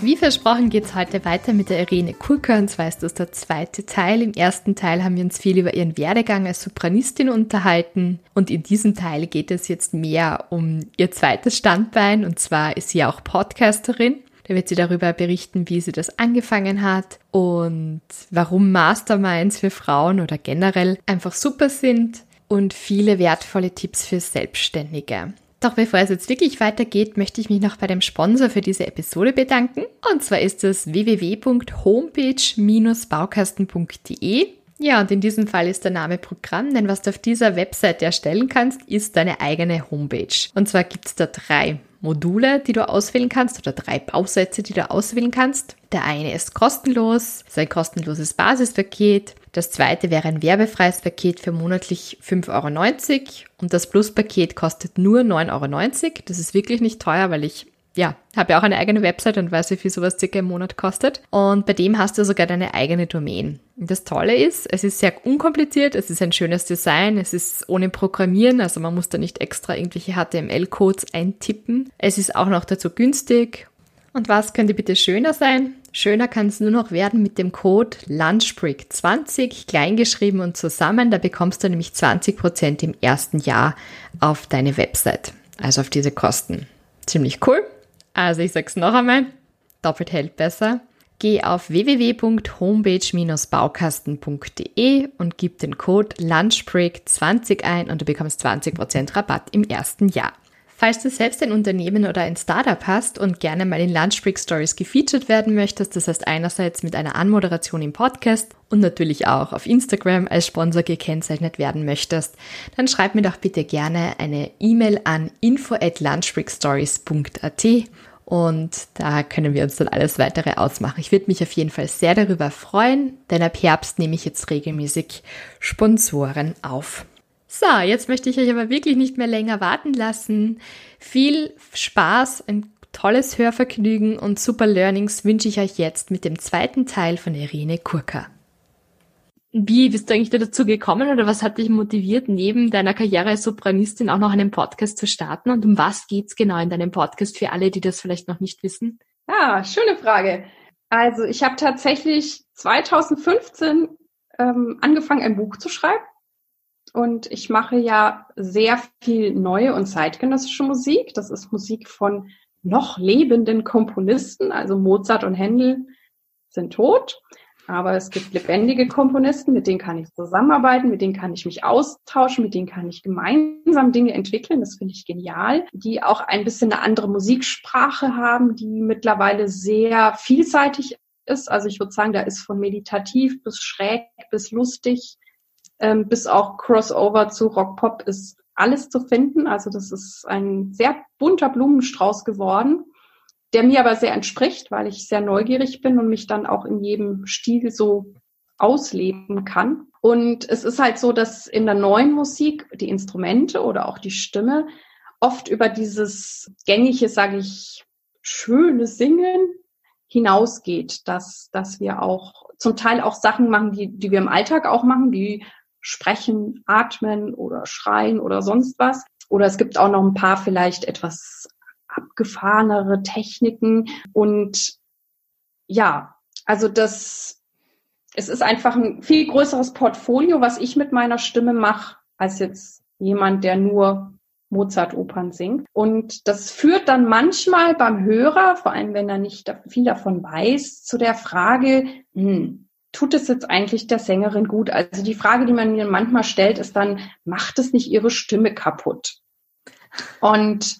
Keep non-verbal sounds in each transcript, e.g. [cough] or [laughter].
Wie versprochen geht es heute weiter mit der Irene Kurka und zwar ist das der zweite Teil. Im ersten Teil haben wir uns viel über ihren Werdegang als Sopranistin unterhalten und in diesem Teil geht es jetzt mehr um ihr zweites Standbein und zwar ist sie auch Podcasterin. Da wird sie darüber berichten, wie sie das angefangen hat und warum Masterminds für Frauen oder generell einfach super sind und viele wertvolle Tipps für Selbstständige. Doch bevor es jetzt wirklich weitergeht, möchte ich mich noch bei dem Sponsor für diese Episode bedanken. Und zwar ist es www.homepage-baukasten.de. Ja, und in diesem Fall ist der Name Programm, denn was du auf dieser Website erstellen kannst, ist deine eigene Homepage. Und zwar gibt es da drei Module, die du auswählen kannst oder drei Bausätze, die du auswählen kannst. Der eine ist kostenlos, ist ein kostenloses Basispaket. Das zweite wäre ein werbefreies Paket für monatlich 5,90 Euro und das Plus-Paket kostet nur 9,90 Euro. Das ist wirklich nicht teuer, weil ich ja, habe ja auch eine eigene Website und weiß, wie viel sowas circa im Monat kostet. Und bei dem hast du sogar deine eigene Domain. Das Tolle ist, es ist sehr unkompliziert, es ist ein schönes Design, es ist ohne Programmieren, also man muss da nicht extra irgendwelche HTML-Codes eintippen. Es ist auch noch dazu günstig. Und was könnte bitte schöner sein? Schöner kann es nur noch werden mit dem Code LunchBreak20, kleingeschrieben und zusammen. Da bekommst du nämlich 20% im ersten Jahr auf deine Website, also auf diese Kosten. Ziemlich cool. Also ich sag's noch einmal, doppelt hält besser. Geh auf www.homepage-baukasten.de und gib den Code LunchBreak20 ein und du bekommst 20% Rabatt im ersten Jahr. Falls du selbst ein Unternehmen oder ein Startup hast und gerne mal in Lunchbreak Stories gefeatured werden möchtest, das heißt einerseits mit einer Anmoderation im Podcast und natürlich auch auf Instagram als Sponsor gekennzeichnet werden möchtest, dann schreib mir doch bitte gerne eine E-Mail an info at lunchbreakstories.at und da können wir uns dann alles weitere ausmachen. Ich würde mich auf jeden Fall sehr darüber freuen, denn ab Herbst nehme ich jetzt regelmäßig Sponsoren auf. So, jetzt möchte ich euch aber wirklich nicht mehr länger warten lassen. Viel Spaß, ein tolles Hörvergnügen und super Learnings wünsche ich euch jetzt mit dem zweiten Teil von Irene Kurka. Wie bist du eigentlich dazu gekommen oder was hat dich motiviert, neben deiner Karriere als Sopranistin auch noch einen Podcast zu starten? Und um was geht's genau in deinem Podcast für alle, die das vielleicht noch nicht wissen? Ja, schöne Frage. Also ich habe tatsächlich 2015 ähm, angefangen, ein Buch zu schreiben und ich mache ja sehr viel neue und zeitgenössische Musik. Das ist Musik von noch lebenden Komponisten, also Mozart und Händel sind tot. Aber es gibt lebendige Komponisten, mit denen kann ich zusammenarbeiten, mit denen kann ich mich austauschen, mit denen kann ich gemeinsam Dinge entwickeln. Das finde ich genial. Die auch ein bisschen eine andere Musiksprache haben, die mittlerweile sehr vielseitig ist. Also ich würde sagen, da ist von meditativ bis schräg bis lustig ähm, bis auch Crossover zu Rock Pop ist alles zu finden. Also das ist ein sehr bunter Blumenstrauß geworden, der mir aber sehr entspricht, weil ich sehr neugierig bin und mich dann auch in jedem Stil so ausleben kann. Und es ist halt so, dass in der neuen Musik die Instrumente oder auch die Stimme oft über dieses gängige, sage ich, schöne Singen hinausgeht, dass, dass wir auch zum Teil auch Sachen machen, die, die wir im Alltag auch machen, wie sprechen, atmen oder schreien oder sonst was. Oder es gibt auch noch ein paar vielleicht etwas abgefahrenere Techniken. Und ja, also das, es ist einfach ein viel größeres Portfolio, was ich mit meiner Stimme mache, als jetzt jemand, der nur Mozart-Opern singt. Und das führt dann manchmal beim Hörer, vor allem wenn er nicht viel davon weiß, zu der Frage, hm, tut es jetzt eigentlich der Sängerin gut? Also die Frage, die man mir manchmal stellt, ist dann, macht es nicht ihre Stimme kaputt? Und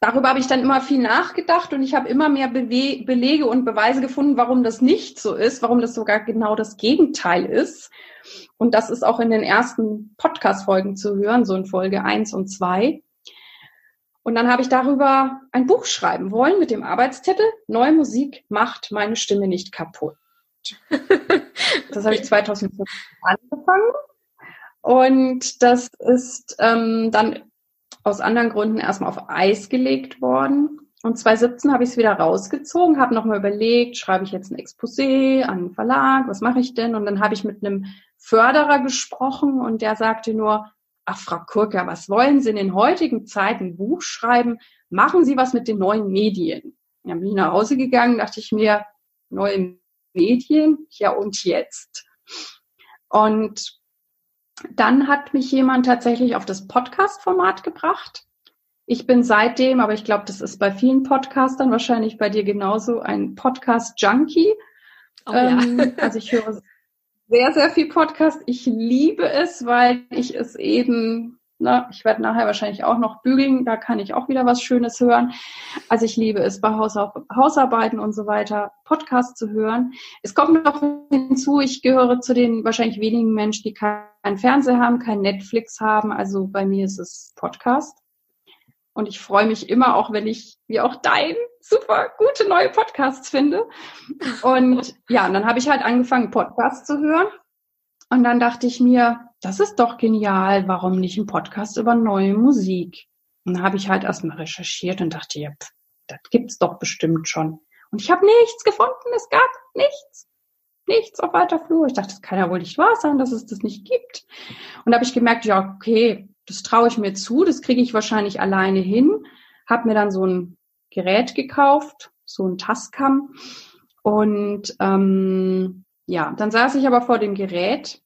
darüber habe ich dann immer viel nachgedacht und ich habe immer mehr Bewe Belege und Beweise gefunden, warum das nicht so ist, warum das sogar genau das Gegenteil ist. Und das ist auch in den ersten Podcast-Folgen zu hören, so in Folge eins und zwei. Und dann habe ich darüber ein Buch schreiben wollen mit dem Arbeitstitel Neue Musik macht meine Stimme nicht kaputt. [laughs] Das habe ich 2005 angefangen. Und das ist ähm, dann aus anderen Gründen erstmal auf Eis gelegt worden. Und 2017 habe ich es wieder rausgezogen, habe nochmal überlegt, schreibe ich jetzt ein Exposé an einen Verlag, was mache ich denn? Und dann habe ich mit einem Förderer gesprochen und der sagte nur, ach Frau Kurka, was wollen Sie in den heutigen Zeiten ein Buch schreiben? Machen Sie was mit den neuen Medien. Dann bin ich nach Hause gegangen, dachte ich mir, neue Medien, ja und jetzt. Und dann hat mich jemand tatsächlich auf das Podcast-Format gebracht. Ich bin seitdem, aber ich glaube, das ist bei vielen Podcastern wahrscheinlich bei dir genauso, ein Podcast-Junkie. Oh, ähm, ja. also ich höre sehr, sehr viel Podcast. Ich liebe es, weil ich es eben, na, ich werde nachher wahrscheinlich auch noch bügeln, da kann ich auch wieder was Schönes hören. Also ich liebe es, bei Hausarbeiten und so weiter Podcast zu hören. Es kommt noch hinzu, ich gehöre zu den wahrscheinlich wenigen Menschen, die keinen Fernseher haben, kein Netflix haben. Also bei mir ist es Podcast. Und ich freue mich immer auch, wenn ich, wie auch dein, super gute neue Podcasts finde. Und ja, und dann habe ich halt angefangen, Podcasts zu hören. Und dann dachte ich mir, das ist doch genial, warum nicht ein Podcast über neue Musik? Und dann habe ich halt erstmal recherchiert und dachte, ja, pff, das gibt's doch bestimmt schon. Und ich habe nichts gefunden, es gab nichts. Nichts auf weiter Flur. Ich dachte, das kann ja wohl nicht wahr sein, dass es das nicht gibt. Und da habe ich gemerkt, ja, okay, das traue ich mir zu, das kriege ich wahrscheinlich alleine hin. Habe mir dann so ein Gerät gekauft, so ein Tascam. Und ähm, ja, dann saß ich aber vor dem Gerät.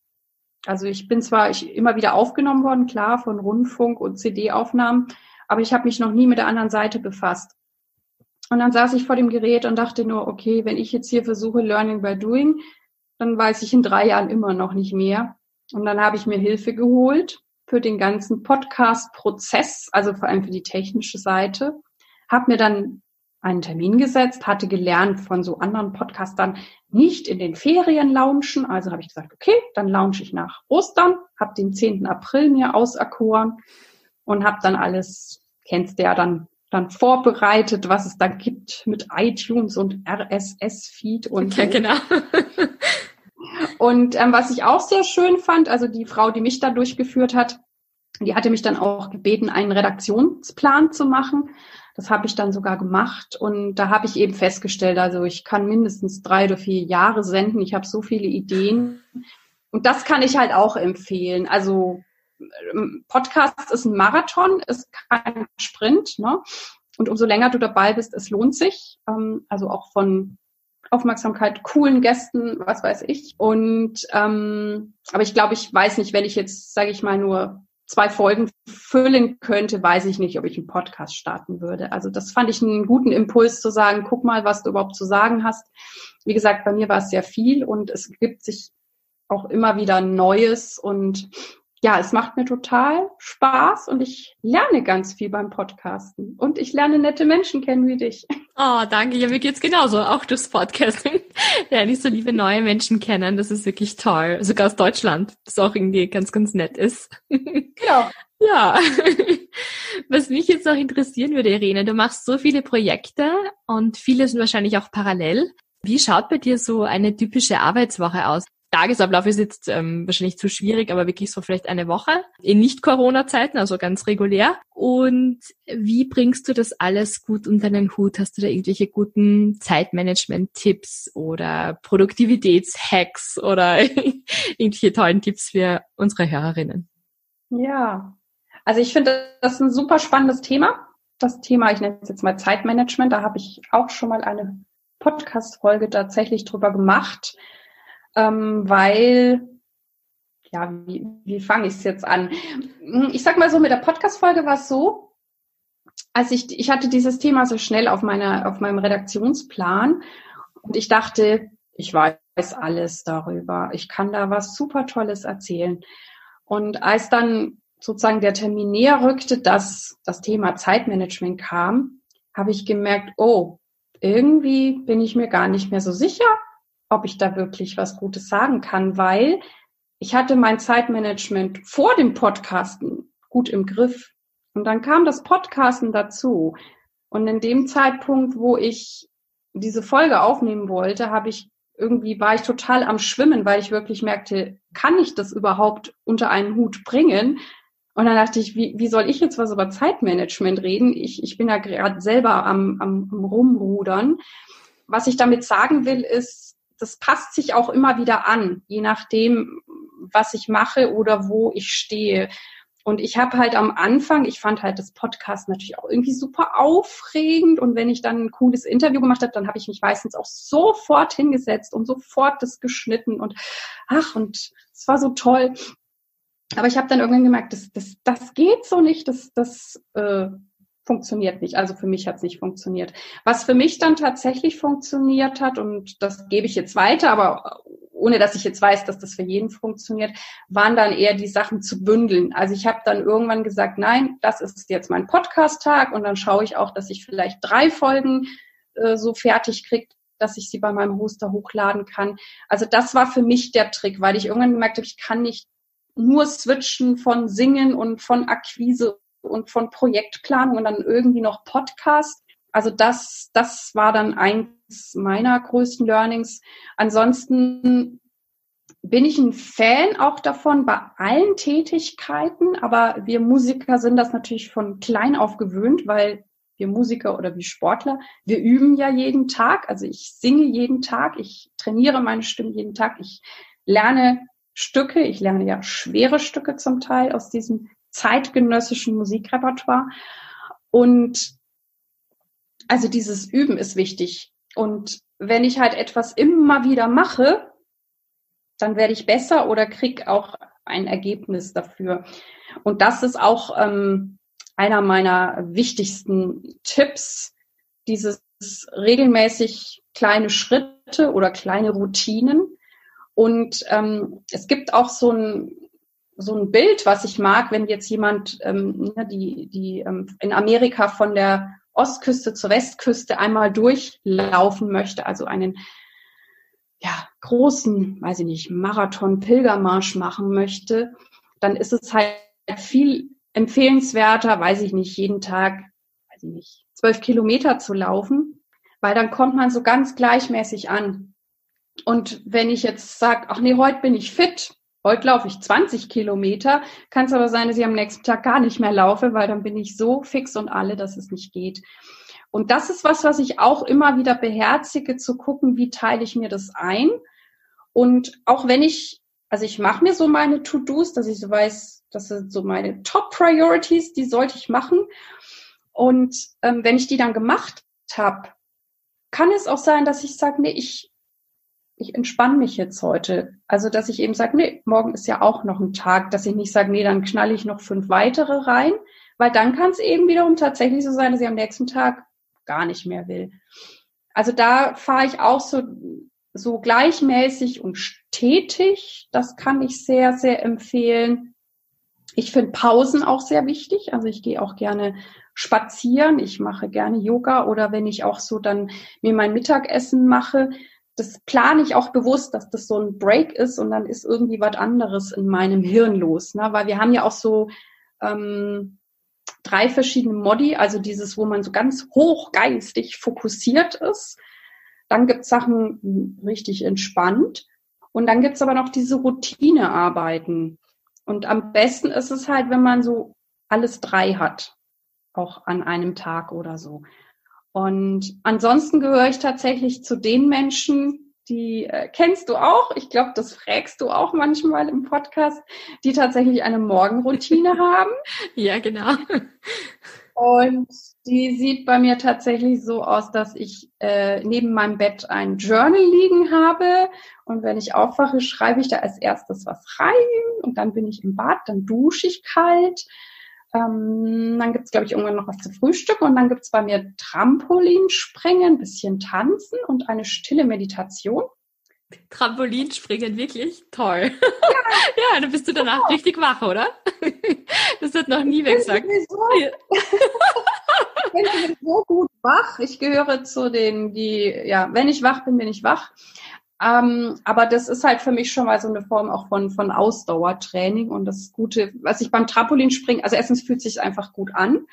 Also ich bin zwar ich, immer wieder aufgenommen worden, klar, von Rundfunk und CD-Aufnahmen, aber ich habe mich noch nie mit der anderen Seite befasst. Und dann saß ich vor dem Gerät und dachte nur, okay, wenn ich jetzt hier versuche, Learning by Doing, dann weiß ich in drei Jahren immer noch nicht mehr. Und dann habe ich mir Hilfe geholt für den ganzen Podcast-Prozess, also vor allem für die technische Seite. Habe mir dann einen Termin gesetzt, hatte gelernt von so anderen Podcastern, nicht in den Ferien launchen. Also habe ich gesagt, okay, dann launche ich nach Ostern, habe den 10. April mir auserkoren und habe dann alles, kennst du ja dann, dann vorbereitet, was es da gibt mit iTunes und RSS-Feed und ja, genau. [laughs] Und ähm, was ich auch sehr schön fand, also die Frau, die mich da durchgeführt hat, die hatte mich dann auch gebeten, einen Redaktionsplan zu machen. Das habe ich dann sogar gemacht und da habe ich eben festgestellt, also ich kann mindestens drei oder vier Jahre senden. Ich habe so viele Ideen und das kann ich halt auch empfehlen. Also ähm, Podcast ist ein Marathon, ist kein Sprint. Ne? Und umso länger du dabei bist, es lohnt sich. Ähm, also auch von Aufmerksamkeit, coolen Gästen, was weiß ich. Und ähm, aber ich glaube, ich weiß nicht, wenn ich jetzt, sage ich mal, nur zwei Folgen füllen könnte, weiß ich nicht, ob ich einen Podcast starten würde. Also das fand ich einen guten Impuls zu sagen, guck mal, was du überhaupt zu sagen hast. Wie gesagt, bei mir war es sehr viel und es gibt sich auch immer wieder Neues und ja, es macht mir total Spaß und ich lerne ganz viel beim Podcasten. Und ich lerne nette Menschen kennen wie dich. Oh, danke. Ja, mir geht's genauso. Auch durchs Podcasting [laughs] lerne ich so liebe neue Menschen kennen. Das ist wirklich toll. Sogar aus Deutschland. Das auch irgendwie ganz, ganz nett ist. [laughs] Genau. Ja. [laughs] Was mich jetzt noch interessieren würde, Irene, du machst so viele Projekte und viele sind wahrscheinlich auch parallel. Wie schaut bei dir so eine typische Arbeitswoche aus? Tagesablauf ist jetzt ähm, wahrscheinlich zu schwierig, aber wirklich so vielleicht eine Woche in Nicht-Corona-Zeiten, also ganz regulär. Und wie bringst du das alles gut unter den Hut? Hast du da irgendwelche guten Zeitmanagement-Tipps oder Produktivitäts-Hacks oder [laughs] irgendwelche tollen Tipps für unsere Hörerinnen? Ja, also ich finde das ist ein super spannendes Thema. Das Thema, ich nenne es jetzt mal Zeitmanagement, da habe ich auch schon mal eine Podcast-Folge tatsächlich drüber gemacht ähm, weil, ja, wie, wie fange ich es jetzt an? Hm, ich sag mal so, mit der Podcast-Folge war es so, als ich, ich hatte dieses Thema so schnell auf meiner, auf meinem Redaktionsplan und ich dachte, ich weiß alles darüber. Ich kann da was super Tolles erzählen. Und als dann sozusagen der Termin näher rückte, dass das Thema Zeitmanagement kam, habe ich gemerkt, oh, irgendwie bin ich mir gar nicht mehr so sicher, ob ich da wirklich was Gutes sagen kann, weil ich hatte mein Zeitmanagement vor dem Podcasten gut im Griff. Und dann kam das Podcasten dazu. Und in dem Zeitpunkt, wo ich diese Folge aufnehmen wollte, habe ich irgendwie war ich total am Schwimmen, weil ich wirklich merkte, kann ich das überhaupt unter einen Hut bringen? Und dann dachte ich, wie, wie soll ich jetzt was über Zeitmanagement reden? Ich, ich bin da gerade selber am, am, am Rumrudern. Was ich damit sagen will, ist, das passt sich auch immer wieder an, je nachdem, was ich mache oder wo ich stehe. Und ich habe halt am Anfang, ich fand halt das Podcast natürlich auch irgendwie super aufregend. Und wenn ich dann ein cooles Interview gemacht habe, dann habe ich mich meistens auch sofort hingesetzt und sofort das geschnitten und ach, und es war so toll. Aber ich habe dann irgendwann gemerkt, das, das, das geht so nicht, das, das äh, funktioniert nicht. Also für mich hat es nicht funktioniert. Was für mich dann tatsächlich funktioniert hat, und das gebe ich jetzt weiter, aber ohne dass ich jetzt weiß, dass das für jeden funktioniert, waren dann eher die Sachen zu bündeln. Also ich habe dann irgendwann gesagt, nein, das ist jetzt mein Podcast-Tag und dann schaue ich auch, dass ich vielleicht drei Folgen äh, so fertig kriege, dass ich sie bei meinem Hoster hochladen kann. Also das war für mich der Trick, weil ich irgendwann gemerkt habe, ich kann nicht nur switchen von Singen und von Akquise und von Projektplanung und dann irgendwie noch Podcast. Also das, das war dann eins meiner größten Learnings. Ansonsten bin ich ein Fan auch davon bei allen Tätigkeiten, aber wir Musiker sind das natürlich von klein auf gewöhnt, weil wir Musiker oder wie Sportler, wir üben ja jeden Tag. Also ich singe jeden Tag, ich trainiere meine Stimme jeden Tag, ich lerne Stücke, ich lerne ja schwere Stücke zum Teil aus diesem zeitgenössischen Musikrepertoire. Und also dieses Üben ist wichtig. Und wenn ich halt etwas immer wieder mache, dann werde ich besser oder krieg auch ein Ergebnis dafür. Und das ist auch ähm, einer meiner wichtigsten Tipps, dieses regelmäßig kleine Schritte oder kleine Routinen und ähm, es gibt auch so ein, so ein Bild, was ich mag, wenn jetzt jemand ähm, ne, die, die ähm, in Amerika von der Ostküste zur Westküste einmal durchlaufen möchte, also einen ja, großen, weiß ich nicht, Marathon-Pilgermarsch machen möchte, dann ist es halt viel empfehlenswerter, weiß ich nicht, jeden Tag, weiß ich nicht, zwölf Kilometer zu laufen, weil dann kommt man so ganz gleichmäßig an. Und wenn ich jetzt sage, ach nee, heute bin ich fit, heute laufe ich 20 Kilometer, kann es aber sein, dass ich am nächsten Tag gar nicht mehr laufe, weil dann bin ich so fix und alle, dass es nicht geht. Und das ist was, was ich auch immer wieder beherzige, zu gucken, wie teile ich mir das ein. Und auch wenn ich, also ich mache mir so meine To-Dos, dass ich so weiß, das sind so meine Top-Priorities, die sollte ich machen. Und ähm, wenn ich die dann gemacht habe, kann es auch sein, dass ich sage, nee, ich ich entspanne mich jetzt heute. Also, dass ich eben sage, nee, morgen ist ja auch noch ein Tag, dass ich nicht sage, nee, dann knalle ich noch fünf weitere rein, weil dann kann es eben wiederum tatsächlich so sein, dass ich am nächsten Tag gar nicht mehr will. Also da fahre ich auch so, so gleichmäßig und stetig. Das kann ich sehr, sehr empfehlen. Ich finde Pausen auch sehr wichtig. Also ich gehe auch gerne spazieren. Ich mache gerne Yoga oder wenn ich auch so dann mir mein Mittagessen mache, das plane ich auch bewusst, dass das so ein Break ist und dann ist irgendwie was anderes in meinem Hirn los. Ne? Weil wir haben ja auch so ähm, drei verschiedene Modi, also dieses, wo man so ganz hochgeistig fokussiert ist. Dann gibt's Sachen richtig entspannt. Und dann gibt's aber noch diese Routinearbeiten. Und am besten ist es halt, wenn man so alles drei hat, auch an einem Tag oder so. Und ansonsten gehöre ich tatsächlich zu den Menschen, die äh, kennst du auch, ich glaube, das fragst du auch manchmal im Podcast, die tatsächlich eine Morgenroutine [laughs] haben. Ja, genau. Und die sieht bei mir tatsächlich so aus, dass ich äh, neben meinem Bett ein Journal liegen habe. Und wenn ich aufwache, schreibe ich da als erstes was rein. Und dann bin ich im Bad, dann dusche ich kalt. Ähm, dann gibt's glaube ich, irgendwann noch was zu frühstücken und dann gibt's bei mir Trampolinspringen, ein bisschen tanzen und eine stille Meditation. Trampolinspringen, wirklich toll. Ja. [laughs] ja, dann bist du danach richtig wach, oder? [laughs] Das wird noch nie weg gesagt. Ich bin so [laughs] gut wach. Ich gehöre zu den, die, ja, wenn ich wach bin, bin ich wach. Ähm, aber das ist halt für mich schon mal so eine Form auch von, von Ausdauertraining und das Gute, was ich beim Trampolinspringen, also erstens fühlt sich einfach gut an.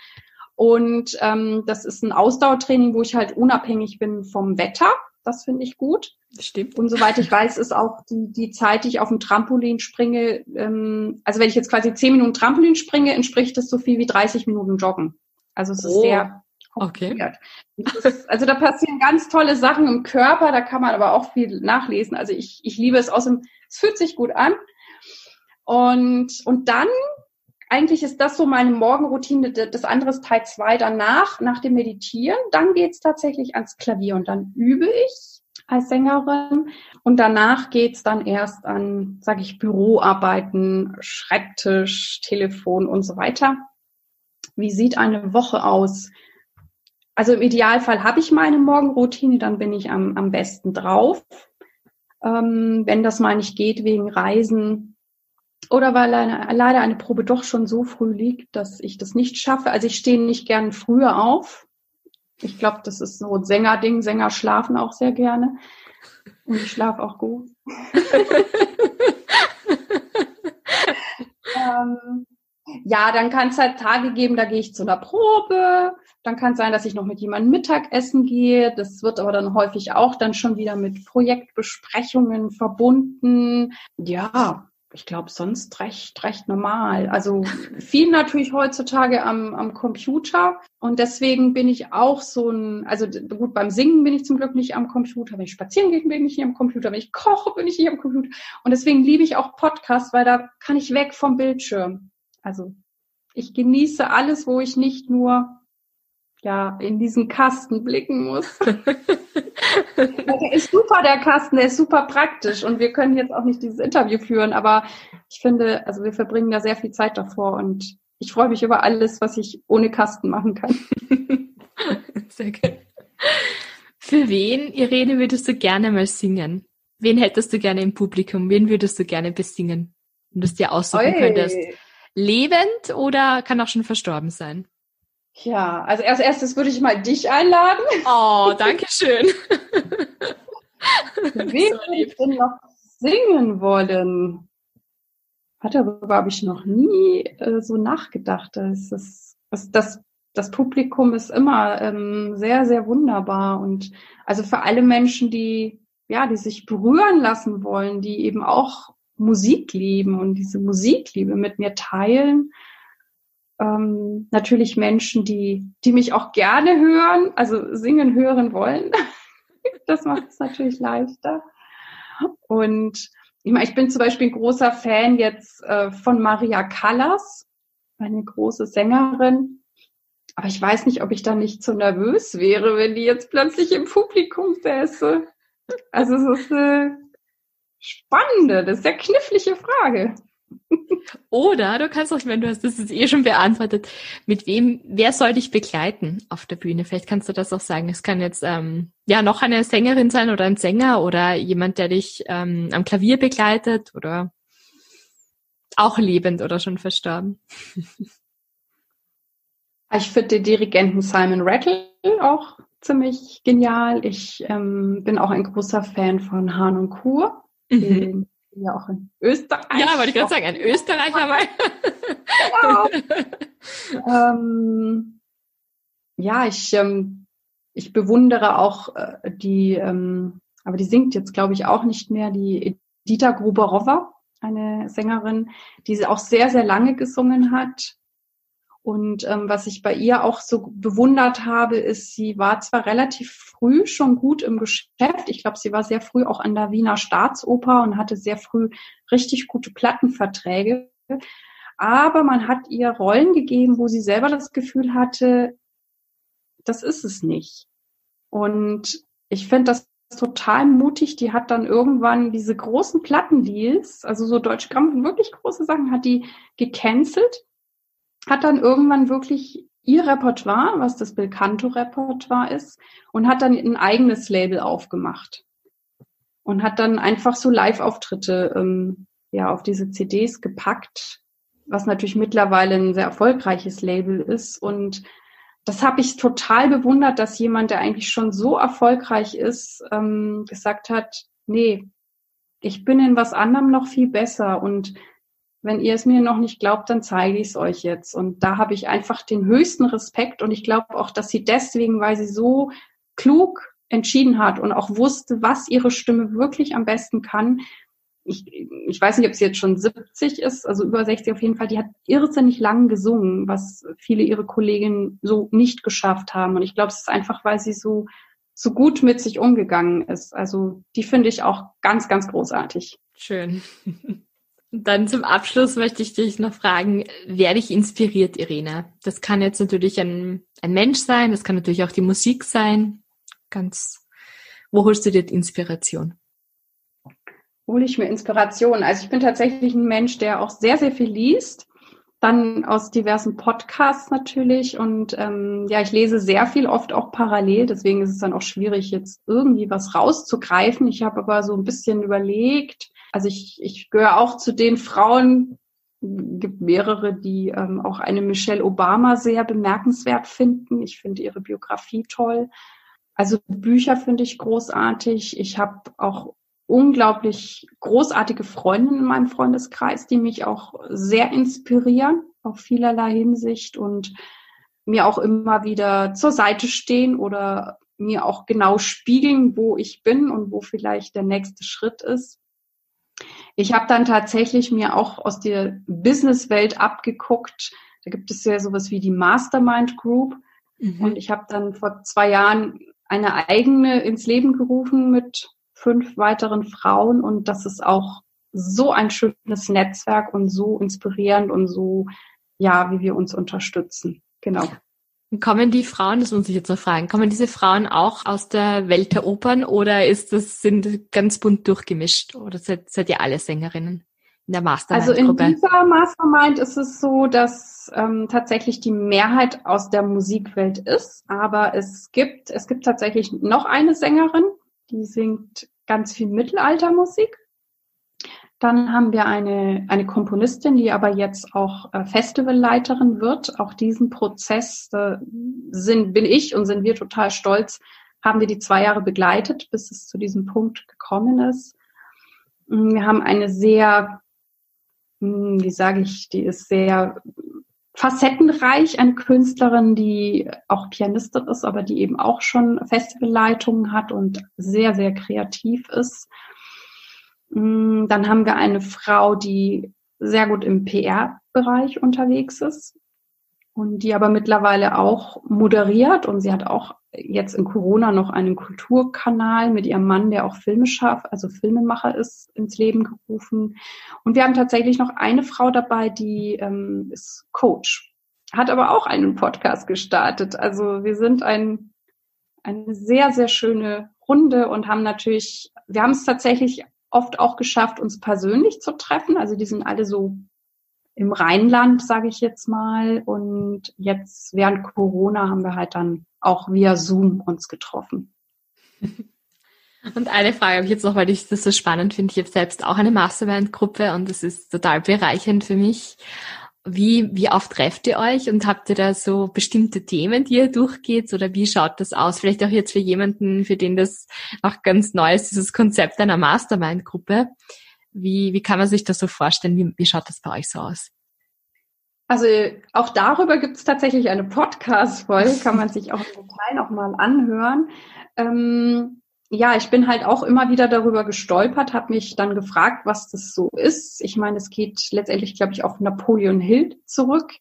Und ähm, das ist ein Ausdauertraining, wo ich halt unabhängig bin vom Wetter. Das finde ich gut. Stimmt. Und soweit ich weiß, ist auch die, die Zeit, die ich auf dem Trampolin springe, ähm, also wenn ich jetzt quasi zehn Minuten Trampolin springe, entspricht das so viel wie 30 Minuten Joggen. Also es ist oh. Sehr Okay. Also da passieren ganz tolle Sachen im Körper, da kann man aber auch viel nachlesen. Also ich, ich liebe es außerdem, es fühlt sich gut an. Und, und dann, eigentlich ist das so meine Morgenroutine, das andere ist Teil zwei danach, nach dem Meditieren. Dann geht's tatsächlich ans Klavier und dann übe ich als Sängerin. Und danach geht's dann erst an, sage ich, Büroarbeiten, Schreibtisch, Telefon und so weiter. Wie sieht eine Woche aus? Also im Idealfall habe ich meine Morgenroutine, dann bin ich am, am besten drauf. Ähm, wenn das mal nicht geht wegen Reisen oder weil eine, leider eine Probe doch schon so früh liegt, dass ich das nicht schaffe. Also ich stehe nicht gern früher auf. Ich glaube, das ist so ein Sängerding. Sänger schlafen auch sehr gerne. Und ich schlafe auch gut. [laughs] ähm, ja, dann kann es halt Tage geben, da gehe ich zu einer Probe. Dann kann es sein, dass ich noch mit jemandem Mittagessen gehe. Das wird aber dann häufig auch dann schon wieder mit Projektbesprechungen verbunden. Ja, ich glaube, sonst recht, recht normal. Also viel natürlich heutzutage am, am Computer. Und deswegen bin ich auch so ein, also gut, beim Singen bin ich zum Glück nicht am Computer. Wenn ich spazieren gehe, bin ich nicht am Computer. Wenn ich koche, bin ich nicht am Computer. Und deswegen liebe ich auch Podcasts, weil da kann ich weg vom Bildschirm. Also ich genieße alles, wo ich nicht nur ja in diesen Kasten blicken muss. der [laughs] ist super, der Kasten, der ist super praktisch und wir können jetzt auch nicht dieses Interview führen, aber ich finde, also wir verbringen da sehr viel Zeit davor und ich freue mich über alles, was ich ohne Kasten machen kann. [laughs] Sehr gut. Für wen, Irene, würdest du gerne mal singen? Wen hättest du gerne im Publikum? Wen würdest du gerne besingen? Wenn du es dir aussuchen Oi. könntest lebend oder kann auch schon verstorben sein? Ja, also als erstes würde ich mal dich einladen. Oh, danke schön. Wen so würde ich denn noch singen wollen? Darüber habe ich noch nie äh, so nachgedacht. Das, ist, das, das, das Publikum ist immer ähm, sehr, sehr wunderbar. Und also für alle Menschen, die, ja, die sich berühren lassen wollen, die eben auch Musik lieben und diese Musikliebe mit mir teilen. Ähm, natürlich Menschen, die, die mich auch gerne hören, also singen hören wollen. [laughs] das macht es natürlich leichter. Und ich, meine, ich bin zum Beispiel ein großer Fan jetzt äh, von Maria Callas, eine große Sängerin. Aber ich weiß nicht, ob ich da nicht so nervös wäre, wenn die jetzt plötzlich im Publikum säße. Also es ist äh, spannende, das ist eine knifflige Frage. Oder du kannst auch, wenn du hast das ist eh schon beantwortet, mit wem, wer soll dich begleiten auf der Bühne? Vielleicht kannst du das auch sagen. Es kann jetzt ähm, ja noch eine Sängerin sein oder ein Sänger oder jemand, der dich ähm, am Klavier begleitet oder auch lebend oder schon verstorben. [laughs] Ich finde den Dirigenten Simon Rattle auch ziemlich genial. Ich ähm, bin auch ein großer Fan von Han und Kur. Mhm. Ja, auch in Österreich. Ja, wollte ich gerade sagen, ein Österreicher mal. genau. [laughs] ähm, ja, ich, ähm, ich bewundere auch äh, die, ähm, aber die singt jetzt, glaube ich, auch nicht mehr, die Dieter Gruberova, eine Sängerin, die sie auch sehr, sehr lange gesungen hat. Und ähm, was ich bei ihr auch so bewundert habe, ist, sie war zwar relativ früh schon gut im Geschäft. Ich glaube, sie war sehr früh auch an der Wiener Staatsoper und hatte sehr früh richtig gute Plattenverträge. Aber man hat ihr Rollen gegeben, wo sie selber das Gefühl hatte, das ist es nicht. Und ich finde das total mutig. Die hat dann irgendwann diese großen Plattendeals, also so Deutsche Grammophon, wirklich große Sachen, hat die gecancelt hat dann irgendwann wirklich ihr Repertoire, was das Belcanto-Repertoire ist, und hat dann ein eigenes Label aufgemacht. und hat dann einfach so Live-Auftritte ähm, ja auf diese CDs gepackt, was natürlich mittlerweile ein sehr erfolgreiches Label ist und das habe ich total bewundert, dass jemand, der eigentlich schon so erfolgreich ist, ähm, gesagt hat, nee, ich bin in was anderem noch viel besser und wenn ihr es mir noch nicht glaubt, dann zeige ich es euch jetzt. Und da habe ich einfach den höchsten Respekt und ich glaube auch, dass sie deswegen, weil sie so klug entschieden hat und auch wusste, was ihre Stimme wirklich am besten kann. Ich, ich weiß nicht, ob sie jetzt schon 70 ist, also über 60 auf jeden Fall. Die hat irrsinnig lang gesungen, was viele ihre Kolleginnen so nicht geschafft haben. Und ich glaube, es ist einfach, weil sie so, so gut mit sich umgegangen ist. Also die finde ich auch ganz, ganz großartig. Schön. Dann zum Abschluss möchte ich dich noch fragen, wer dich inspiriert, Irene? Das kann jetzt natürlich ein, ein Mensch sein, das kann natürlich auch die Musik sein ganz, wo holst du dir Inspiration? Hole ich mir Inspiration? Also ich bin tatsächlich ein Mensch, der auch sehr, sehr viel liest. Dann aus diversen Podcasts natürlich. Und ähm, ja, ich lese sehr viel, oft auch parallel. Deswegen ist es dann auch schwierig, jetzt irgendwie was rauszugreifen. Ich habe aber so ein bisschen überlegt. Also ich, ich gehöre auch zu den Frauen, gibt mehrere, die ähm, auch eine Michelle Obama sehr bemerkenswert finden. Ich finde ihre Biografie toll. Also Bücher finde ich großartig. Ich habe auch unglaublich großartige Freundinnen in meinem Freundeskreis, die mich auch sehr inspirieren auf vielerlei Hinsicht und mir auch immer wieder zur Seite stehen oder mir auch genau spiegeln, wo ich bin und wo vielleicht der nächste Schritt ist. Ich habe dann tatsächlich mir auch aus der Businesswelt abgeguckt. Da gibt es ja sowas wie die Mastermind Group. Mhm. Und ich habe dann vor zwei Jahren eine eigene ins Leben gerufen mit fünf weiteren Frauen und das ist auch so ein schönes Netzwerk und so inspirierend und so, ja, wie wir uns unterstützen. Genau. Kommen die Frauen, das muss ich jetzt noch fragen, kommen diese Frauen auch aus der Welt der Opern oder ist das, sind ganz bunt durchgemischt oder seid, seid ihr alle Sängerinnen? in der Mastermind? Also in dieser Mastermind ist es so, dass ähm, tatsächlich die Mehrheit aus der Musikwelt ist, aber es gibt es gibt tatsächlich noch eine Sängerin, die singt ganz viel Mittelaltermusik. Dann haben wir eine, eine Komponistin, die aber jetzt auch äh, Festivalleiterin wird. Auch diesen Prozess sind, bin ich und sind wir total stolz, haben wir die zwei Jahre begleitet, bis es zu diesem Punkt gekommen ist. Wir haben eine sehr hm, wie sage ich, die ist sehr facettenreich, eine Künstlerin, die auch Pianistin ist, aber die eben auch schon Festivalleitungen hat und sehr, sehr kreativ ist. Hm, dann haben wir eine Frau, die sehr gut im PR-Bereich unterwegs ist und die aber mittlerweile auch moderiert und sie hat auch jetzt in Corona noch einen Kulturkanal mit ihrem Mann, der auch Filme schafft, also Filmemacher ist, ins Leben gerufen. Und wir haben tatsächlich noch eine Frau dabei, die ähm, ist Coach, hat aber auch einen Podcast gestartet. Also wir sind ein, eine sehr, sehr schöne Runde und haben natürlich, wir haben es tatsächlich oft auch geschafft, uns persönlich zu treffen. Also die sind alle so im Rheinland, sage ich jetzt mal. Und jetzt während Corona haben wir halt dann auch via Zoom uns getroffen. Und eine Frage habe ich jetzt noch, weil ich das so spannend finde. Ich habe selbst auch eine Mastermind-Gruppe und das ist total bereichernd für mich. Wie, wie oft trefft ihr euch und habt ihr da so bestimmte Themen, die ihr durchgeht oder wie schaut das aus? Vielleicht auch jetzt für jemanden, für den das auch ganz neu ist, dieses Konzept einer Mastermind-Gruppe. Wie, wie kann man sich das so vorstellen? Wie, wie schaut das bei euch so aus? Also auch darüber gibt es tatsächlich eine Podcast-Folge, kann man sich auch im Detail nochmal anhören. Ähm, ja, ich bin halt auch immer wieder darüber gestolpert, habe mich dann gefragt, was das so ist. Ich meine, es geht letztendlich, glaube ich, auf Napoleon Hill zurück,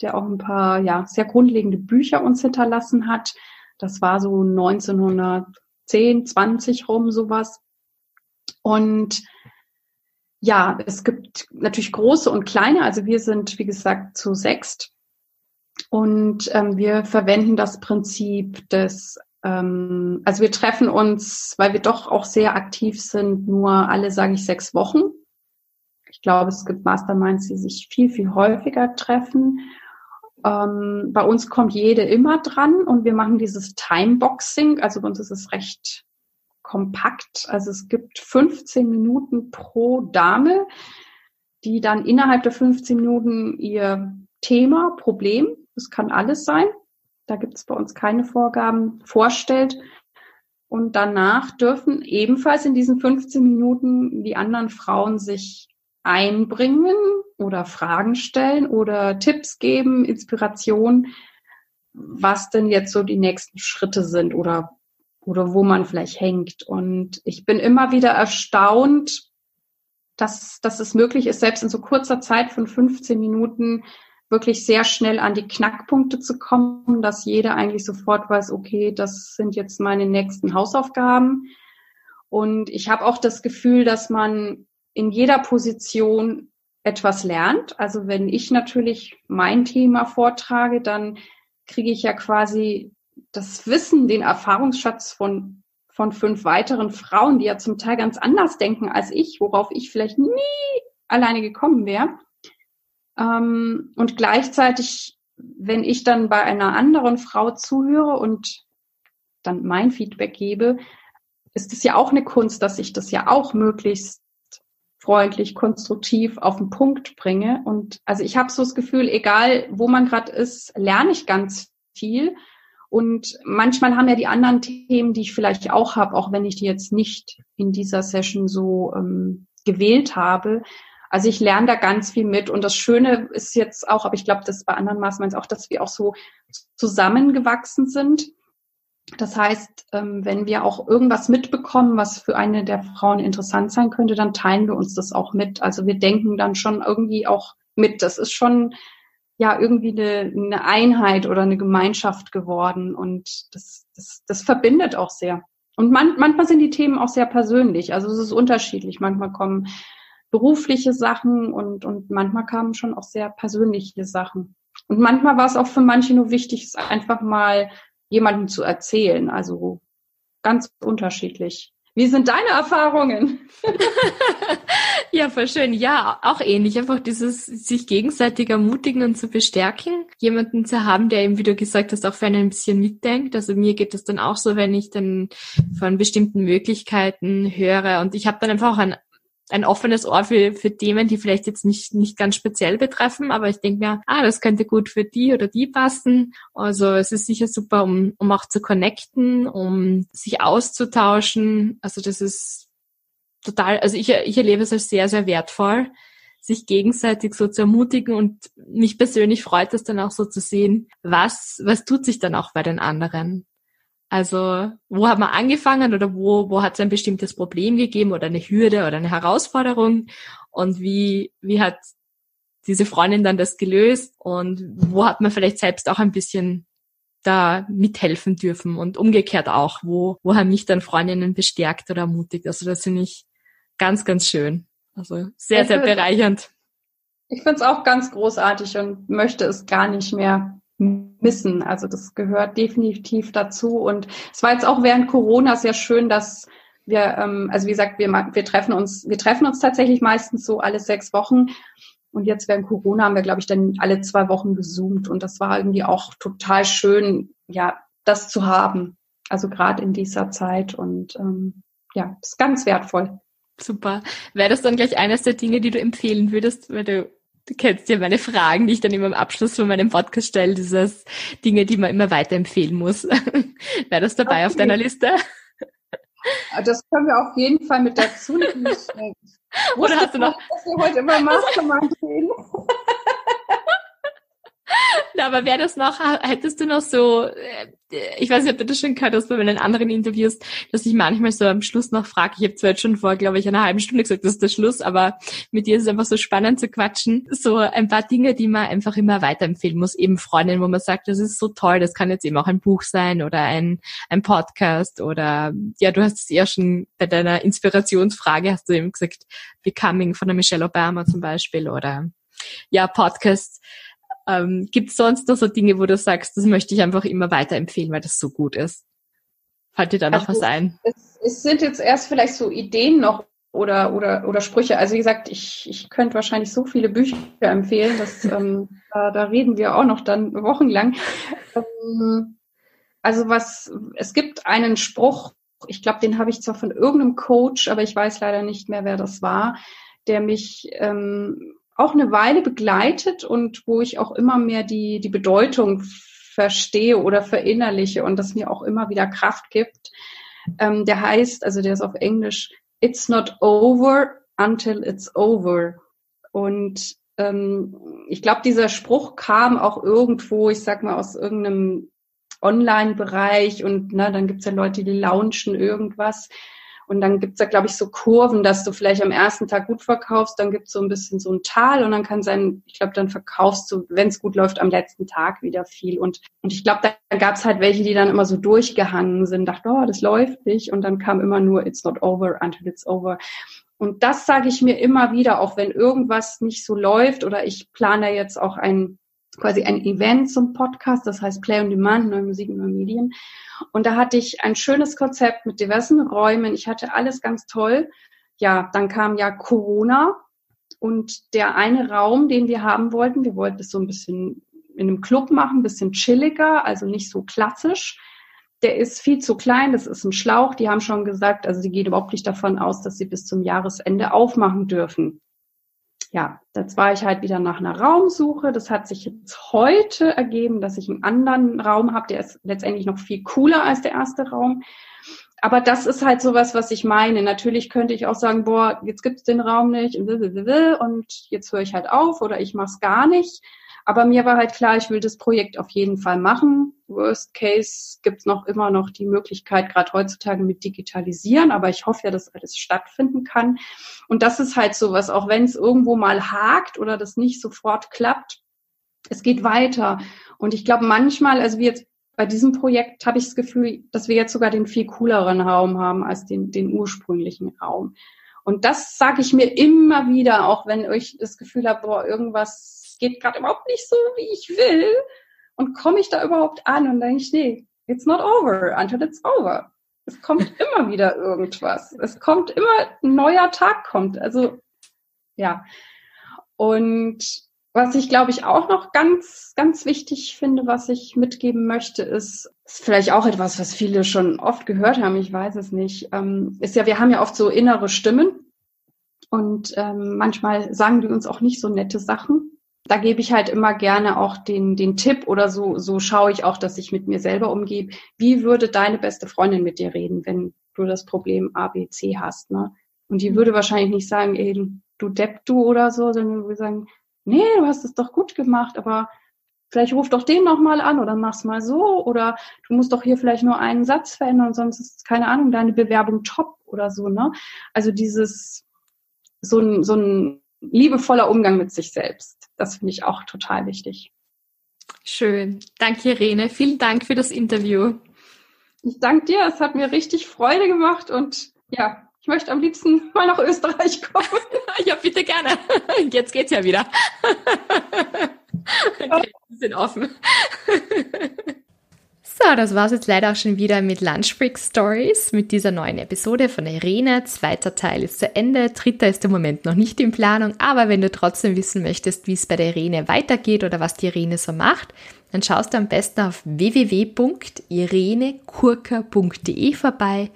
der auch ein paar ja sehr grundlegende Bücher uns hinterlassen hat. Das war so 1910, 20 rum sowas. Und ja, es gibt natürlich große und kleine. Also wir sind, wie gesagt, zu sechst. Und ähm, wir verwenden das Prinzip des, ähm, also wir treffen uns, weil wir doch auch sehr aktiv sind, nur alle, sage ich, sechs Wochen. Ich glaube, es gibt Masterminds, die sich viel, viel häufiger treffen. Ähm, bei uns kommt jede immer dran und wir machen dieses Timeboxing. Also bei uns ist es recht kompakt. Also es gibt 15 Minuten pro Dame, die dann innerhalb der 15 Minuten ihr Thema, Problem, das kann alles sein, da gibt es bei uns keine Vorgaben, vorstellt. Und danach dürfen ebenfalls in diesen 15 Minuten die anderen Frauen sich einbringen oder Fragen stellen oder Tipps geben, Inspiration, was denn jetzt so die nächsten Schritte sind oder, oder wo man vielleicht hängt. Und ich bin immer wieder erstaunt, dass, dass es möglich ist, selbst in so kurzer Zeit von 15 Minuten wirklich sehr schnell an die Knackpunkte zu kommen, dass jeder eigentlich sofort weiß, okay, das sind jetzt meine nächsten Hausaufgaben. Und ich habe auch das Gefühl, dass man in jeder Position etwas lernt. Also wenn ich natürlich mein Thema vortrage, dann kriege ich ja quasi das Wissen, den Erfahrungsschatz von, von fünf weiteren Frauen, die ja zum Teil ganz anders denken als ich, worauf ich vielleicht nie alleine gekommen wäre. Ähm, und gleichzeitig, wenn ich dann bei einer anderen Frau zuhöre und dann mein Feedback gebe, ist es ja auch eine Kunst, dass ich das ja auch möglichst freundlich, konstruktiv auf den Punkt bringe. Und also ich habe so das Gefühl, egal wo man gerade ist, lerne ich ganz viel. Und manchmal haben ja die anderen Themen, die ich vielleicht auch habe, auch wenn ich die jetzt nicht in dieser Session so ähm, gewählt habe, also ich lerne da ganz viel mit und das Schöne ist jetzt auch, aber ich glaube, das bei anderen Maßnahmen auch, dass wir auch so zusammengewachsen sind. Das heißt, ähm, wenn wir auch irgendwas mitbekommen, was für eine der Frauen interessant sein könnte, dann teilen wir uns das auch mit. Also wir denken dann schon irgendwie auch mit. Das ist schon ja irgendwie eine, eine Einheit oder eine Gemeinschaft geworden und das, das, das verbindet auch sehr. Und man, manchmal sind die Themen auch sehr persönlich. Also es ist unterschiedlich. Manchmal kommen berufliche Sachen und, und manchmal kamen schon auch sehr persönliche Sachen. Und manchmal war es auch für manche nur wichtig, es einfach mal jemandem zu erzählen. Also ganz unterschiedlich. Wie sind deine Erfahrungen? [laughs] ja, voll schön. Ja, auch ähnlich. Einfach dieses sich gegenseitig ermutigen und zu bestärken. Jemanden zu haben, der eben, wie du gesagt hast, auch für einen ein bisschen mitdenkt. Also mir geht es dann auch so, wenn ich dann von bestimmten Möglichkeiten höre. Und ich habe dann einfach auch ein ein offenes Ohr für, für Themen, die vielleicht jetzt nicht, nicht ganz speziell betreffen, aber ich denke mir, ah, das könnte gut für die oder die passen. Also es ist sicher super, um, um auch zu connecten, um sich auszutauschen. Also das ist total, also ich, ich erlebe es als sehr, sehr wertvoll, sich gegenseitig so zu ermutigen und mich persönlich freut es dann auch so zu sehen, was, was tut sich dann auch bei den anderen. Also wo hat man angefangen oder wo, wo hat es ein bestimmtes Problem gegeben oder eine Hürde oder eine Herausforderung und wie, wie hat diese Freundin dann das gelöst und wo hat man vielleicht selbst auch ein bisschen da mithelfen dürfen und umgekehrt auch, wo, wo haben mich dann Freundinnen bestärkt oder ermutigt. Also das finde ich ganz, ganz schön. Also sehr, sehr bereichernd. Ich finde es auch ganz großartig und möchte es gar nicht mehr missen. Also das gehört definitiv dazu. Und es war jetzt auch während Corona sehr schön, dass wir, ähm, also wie gesagt, wir, wir treffen uns, wir treffen uns tatsächlich meistens so alle sechs Wochen. Und jetzt während Corona haben wir, glaube ich, dann alle zwei Wochen gezoomt. Und das war irgendwie auch total schön, ja, das zu haben. Also gerade in dieser Zeit. Und ähm, ja, ist ganz wertvoll. Super. Wäre das dann gleich eines der Dinge, die du empfehlen würdest, weil du Du kennst ja meine Fragen, die ich dann immer am Abschluss von meinem Podcast stelle, dieses Dinge, die man immer weiterempfehlen muss. [laughs] Wäre das dabei okay. auf deiner Liste? Das können wir auf jeden Fall mit dazu nehmen. [laughs] Oder hast du noch? Dass wir heute immer Mastermind reden. Na, aber wäre das noch, hättest du noch so, äh, ich weiß nicht, ob du das schon gehört hast bei meinen anderen Interviews, dass ich manchmal so am Schluss noch frage, ich habe zwar jetzt schon vor, glaube ich, einer halben Stunde gesagt, das ist der Schluss, aber mit dir ist es einfach so spannend zu quatschen. So ein paar Dinge, die man einfach immer weiterempfehlen muss, eben Freundinnen, wo man sagt, das ist so toll, das kann jetzt eben auch ein Buch sein oder ein, ein Podcast oder, ja, du hast es ja schon bei deiner Inspirationsfrage, hast du eben gesagt, Becoming von der Michelle Obama zum Beispiel oder, ja, Podcast ähm, Gibt es sonst noch so Dinge, wo du sagst, das möchte ich einfach immer weiterempfehlen, weil das so gut ist? Fällt dir da noch also, was ein? Es, es sind jetzt erst vielleicht so Ideen noch oder, oder, oder Sprüche. Also wie gesagt, ich, ich könnte wahrscheinlich so viele Bücher empfehlen, dass, [laughs] ähm, da, da reden wir auch noch dann wochenlang. Ähm, also was, es gibt einen Spruch, Ich glaube, den habe ich zwar von irgendeinem Coach, aber ich weiß leider nicht mehr, wer das war, der mich ähm, auch eine Weile begleitet und wo ich auch immer mehr die, die Bedeutung verstehe oder verinnerliche und das mir auch immer wieder Kraft gibt. Ähm, der heißt, also der ist auf Englisch, It's not over until it's over. Und ähm, ich glaube, dieser Spruch kam auch irgendwo, ich sag mal, aus irgendeinem Online-Bereich und ne, dann gibt's ja Leute, die launchen irgendwas. Und dann gibt's da, glaube ich, so Kurven, dass du vielleicht am ersten Tag gut verkaufst, dann gibt's so ein bisschen so ein Tal und dann kann sein, ich glaube, dann verkaufst du, wenn es gut läuft, am letzten Tag wieder viel. Und, und ich glaube, da gab's halt welche, die dann immer so durchgehangen sind, dachte, oh, das läuft nicht. Und dann kam immer nur, it's not over until it's over. Und das sage ich mir immer wieder, auch wenn irgendwas nicht so läuft oder ich plane jetzt auch ein quasi ein Event zum Podcast, das heißt Play on Demand, neue Musik, neue Medien. Und da hatte ich ein schönes Konzept mit diversen Räumen. Ich hatte alles ganz toll. Ja, dann kam ja Corona und der eine Raum, den wir haben wollten, wir wollten es so ein bisschen in einem Club machen, ein bisschen chilliger, also nicht so klassisch der ist viel zu klein, das ist ein Schlauch. Die haben schon gesagt, also sie gehen überhaupt nicht davon aus, dass sie bis zum Jahresende aufmachen dürfen. Ja, jetzt war ich halt wieder nach einer Raumsuche. Das hat sich jetzt heute ergeben, dass ich einen anderen Raum habe, der ist letztendlich noch viel cooler als der erste Raum. Aber das ist halt sowas, was ich meine. Natürlich könnte ich auch sagen, boah, jetzt gibt's den Raum nicht und, und jetzt höre ich halt auf oder ich mache es gar nicht. Aber mir war halt klar, ich will das Projekt auf jeden Fall machen. Worst Case gibt's noch immer noch die Möglichkeit, gerade heutzutage mit digitalisieren, aber ich hoffe ja, dass alles stattfinden kann. Und das ist halt sowas, auch wenn es irgendwo mal hakt oder das nicht sofort klappt, es geht weiter. Und ich glaube manchmal, also wie jetzt bei diesem Projekt habe ich das Gefühl, dass wir jetzt sogar den viel cooleren Raum haben als den, den ursprünglichen Raum. Und das sage ich mir immer wieder, auch wenn ich das Gefühl habe, boah, irgendwas geht gerade überhaupt nicht so, wie ich will. Und komme ich da überhaupt an und denke ich, nee, it's not over until it's over. Es kommt [laughs] immer wieder irgendwas. Es kommt immer ein neuer Tag kommt. Also, ja. Und was ich, glaube ich, auch noch ganz, ganz wichtig finde, was ich mitgeben möchte, ist, ist vielleicht auch etwas, was viele schon oft gehört haben, ich weiß es nicht, ähm, ist ja, wir haben ja oft so innere Stimmen und ähm, manchmal sagen die uns auch nicht so nette Sachen da gebe ich halt immer gerne auch den, den Tipp oder so, so schaue ich auch, dass ich mit mir selber umgehe. Wie würde deine beste Freundin mit dir reden, wenn du das Problem A, B, C hast, ne? Und die würde wahrscheinlich nicht sagen, ey, du, du Depp du oder so, sondern würde sagen, nee, du hast es doch gut gemacht, aber vielleicht ruf doch den nochmal an oder mach's mal so oder du musst doch hier vielleicht nur einen Satz verändern, sonst ist, keine Ahnung, deine Bewerbung top oder so, ne? Also dieses, so ein, so ein liebevoller Umgang mit sich selbst. Das finde ich auch total wichtig. Schön. Danke, Irene. Vielen Dank für das Interview. Ich danke dir. Es hat mir richtig Freude gemacht und ja, ich möchte am liebsten mal nach Österreich kommen. [laughs] ja, bitte gerne. Jetzt geht's ja wieder. [laughs] okay, sind offen. So, das war's jetzt leider auch schon wieder mit Lunch Break Stories, mit dieser neuen Episode von Irene. Zweiter Teil ist zu Ende, dritter ist im Moment noch nicht in Planung, aber wenn du trotzdem wissen möchtest, wie es bei der Irene weitergeht oder was die Irene so macht, dann schaust du am besten auf www.irenekurker.de vorbei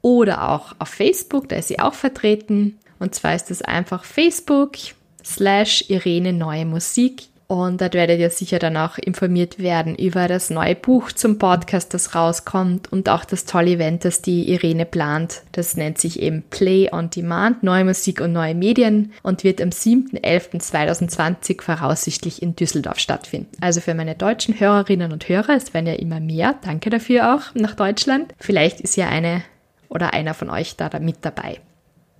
oder auch auf Facebook, da ist sie auch vertreten. Und zwar ist es einfach Facebook slash Irene Neue Musik und dort werdet ihr sicher dann auch informiert werden über das neue Buch zum Podcast, das rauskommt und auch das tolle Event, das die Irene plant. Das nennt sich eben Play on Demand, neue Musik und neue Medien und wird am 7.11.2020 voraussichtlich in Düsseldorf stattfinden. Also für meine deutschen Hörerinnen und Hörer, es werden ja immer mehr, danke dafür auch nach Deutschland. Vielleicht ist ja eine oder einer von euch da mit dabei.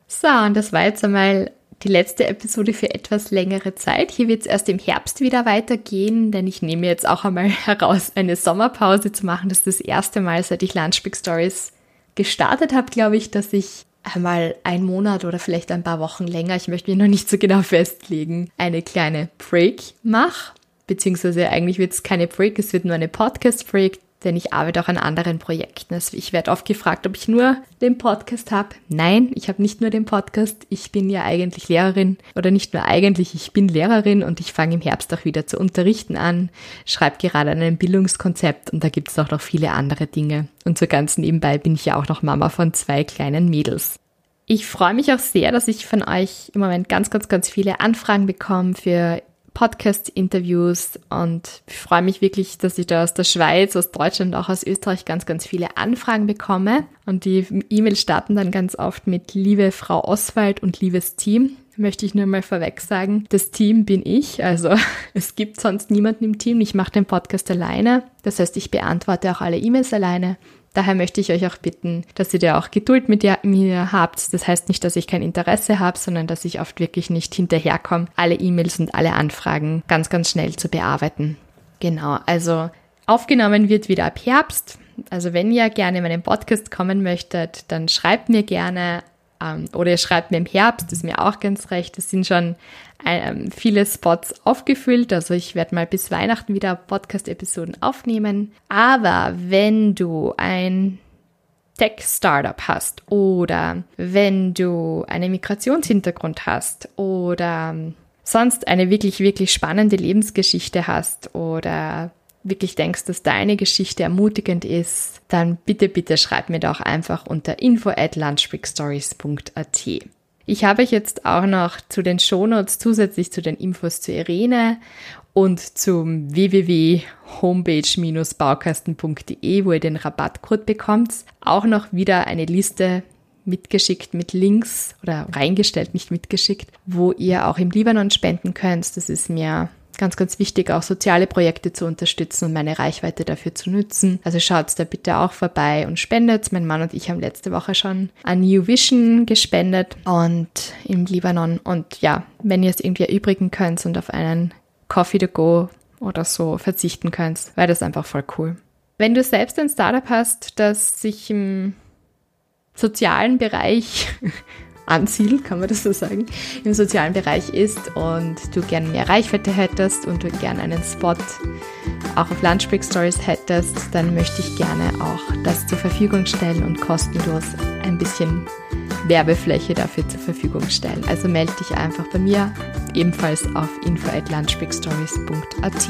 So, und das war jetzt einmal die letzte Episode für etwas längere Zeit. Hier wird es erst im Herbst wieder weitergehen, denn ich nehme jetzt auch einmal [laughs] heraus, eine Sommerpause zu machen. Das ist das erste Mal, seit ich Lunchbig Stories gestartet habe, glaube ich, dass ich einmal ein Monat oder vielleicht ein paar Wochen länger, ich möchte mich noch nicht so genau [laughs] festlegen, eine kleine Break mache. Beziehungsweise eigentlich wird es keine Break, es wird nur eine Podcast-Break, denn ich arbeite auch an anderen Projekten. Also ich werde oft gefragt, ob ich nur den Podcast habe. Nein, ich habe nicht nur den Podcast. Ich bin ja eigentlich Lehrerin oder nicht nur eigentlich, ich bin Lehrerin und ich fange im Herbst auch wieder zu unterrichten an, schreibe gerade an einem Bildungskonzept und da gibt es auch noch viele andere Dinge. Und so ganz nebenbei bin ich ja auch noch Mama von zwei kleinen Mädels. Ich freue mich auch sehr, dass ich von euch im Moment ganz, ganz, ganz viele Anfragen bekomme für Podcast-Interviews und ich freue mich wirklich, dass ich da aus der Schweiz, aus Deutschland, auch aus Österreich ganz, ganz viele Anfragen bekomme. Und die E-Mails starten dann ganz oft mit Liebe Frau Oswald und liebes Team. Möchte ich nur mal vorweg sagen, das Team bin ich, also [laughs] es gibt sonst niemanden im Team. Ich mache den Podcast alleine. Das heißt, ich beantworte auch alle E-Mails alleine. Daher möchte ich euch auch bitten, dass ihr da auch Geduld mit mir habt. Das heißt nicht, dass ich kein Interesse habe, sondern dass ich oft wirklich nicht hinterherkomme, alle E-Mails und alle Anfragen ganz, ganz schnell zu bearbeiten. Genau, also aufgenommen wird wieder ab Herbst. Also wenn ihr gerne in meinen Podcast kommen möchtet, dann schreibt mir gerne oder ihr schreibt mir im Herbst, ist mir auch ganz recht. Es sind schon ähm, viele Spots aufgefüllt. Also ich werde mal bis Weihnachten wieder Podcast-Episoden aufnehmen. Aber wenn du ein Tech-Startup hast oder wenn du einen Migrationshintergrund hast oder sonst eine wirklich, wirklich spannende Lebensgeschichte hast oder wirklich denkst, dass deine Geschichte ermutigend ist, dann bitte, bitte schreib mir doch einfach unter info at lunchbreakstories.at. Ich habe euch jetzt auch noch zu den Shownotes zusätzlich zu den Infos zu Irene und zum www.homepage-baukasten.de, wo ihr den Rabattcode bekommt, auch noch wieder eine Liste mitgeschickt mit Links oder reingestellt, nicht mitgeschickt, wo ihr auch im Libanon spenden könnt. Das ist mir ganz, ganz wichtig, auch soziale Projekte zu unterstützen und meine Reichweite dafür zu nutzen. Also schaut da bitte auch vorbei und spendet. Mein Mann und ich haben letzte Woche schon an New Vision gespendet und im Libanon. Und ja, wenn ihr es irgendwie erübrigen könnt und auf einen Coffee to go oder so verzichten könnt, wäre das einfach voll cool. Wenn du selbst ein Startup hast, das sich im sozialen Bereich [laughs] ansiedelt, kann man das so sagen, im sozialen Bereich ist und du gerne mehr Reichweite hättest und du gerne einen Spot auch auf Lunch Break Stories hättest, dann möchte ich gerne auch das zur Verfügung stellen und kostenlos ein bisschen Werbefläche dafür zur Verfügung stellen. Also melde dich einfach bei mir, ebenfalls auf info at lunchbreakstories.at.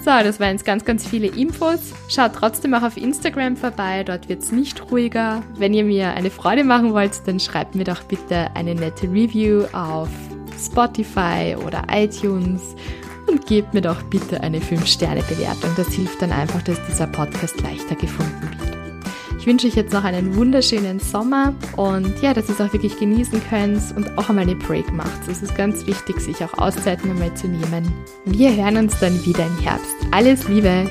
So, das waren jetzt ganz, ganz viele Infos. Schaut trotzdem auch auf Instagram vorbei, dort wird es nicht ruhiger. Wenn ihr mir eine Freude machen wollt, dann schreibt mir doch bitte eine nette Review auf Spotify oder iTunes und gebt mir doch bitte eine 5-Sterne-Bewertung. Das hilft dann einfach, dass dieser Podcast leichter gefunden wird wünsche euch jetzt noch einen wunderschönen Sommer und ja, dass ihr es auch wirklich genießen könnt und auch einmal eine Break macht. Es ist ganz wichtig, sich auch Auszeiten einmal zu nehmen. Wir hören uns dann wieder im Herbst. Alles Liebe!